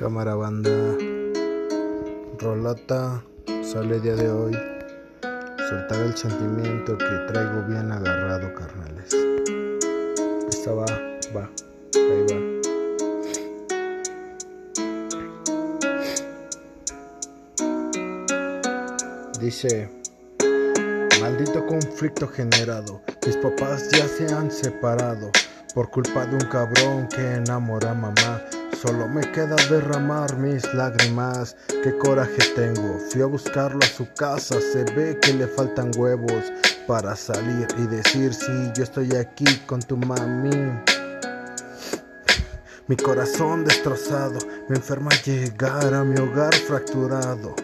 Cámara banda, rolota, sale día de hoy. Soltar el sentimiento que traigo bien agarrado, carnales. Esta va, va, ahí va. Dice, maldito conflicto generado, mis papás ya se han separado por culpa de un cabrón que enamora a mamá. Solo me queda derramar mis lágrimas. Qué coraje tengo. Fui a buscarlo a su casa. Se ve que le faltan huevos para salir y decir sí, yo estoy aquí con tu mami. Mi corazón destrozado me enferma llegar a mi hogar fracturado.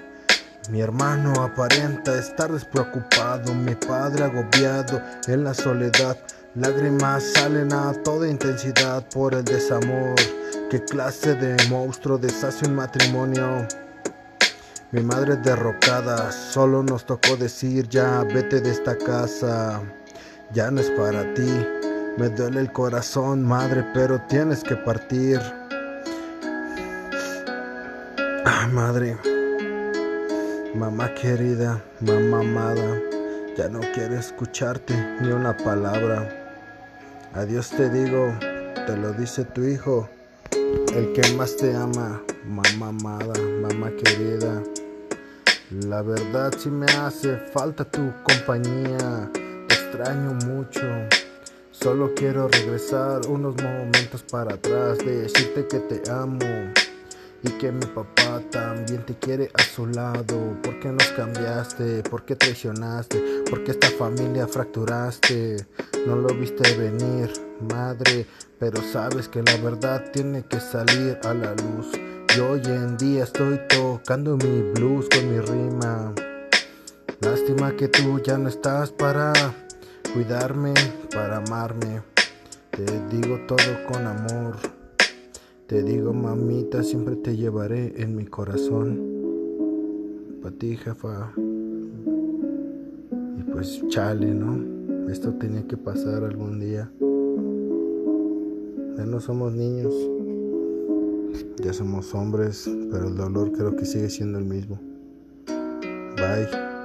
Mi hermano aparenta estar despreocupado, mi padre agobiado en la soledad. Lágrimas salen a toda intensidad por el desamor. ¿Qué clase de monstruo deshace un matrimonio? Mi madre derrocada, solo nos tocó decir ya vete de esta casa. Ya no es para ti. Me duele el corazón, madre, pero tienes que partir. Ah, madre. Mamá querida, mamá amada, ya no quiero escucharte ni una palabra. Adiós te digo, te lo dice tu hijo, el que más te ama, mamá amada, mamá querida. La verdad si me hace falta tu compañía, te extraño mucho. Solo quiero regresar unos momentos para atrás, decirte que te amo y que mi papá también te quiere a su lado. ¿Por qué nos cambiaste? ¿Por qué traicionaste? ¿Por qué esta familia fracturaste? No lo viste venir, madre, pero sabes que la verdad tiene que salir a la luz. Y hoy en día estoy tocando mi blues con mi rima. Lástima que tú ya no estás para cuidarme, para amarme. Te digo todo con amor. Te digo, mamita, siempre te llevaré en mi corazón. Para ti, jefa. Y pues chale, ¿no? Esto tenía que pasar algún día. Ya no somos niños. Ya somos hombres, pero el dolor creo que sigue siendo el mismo. Bye.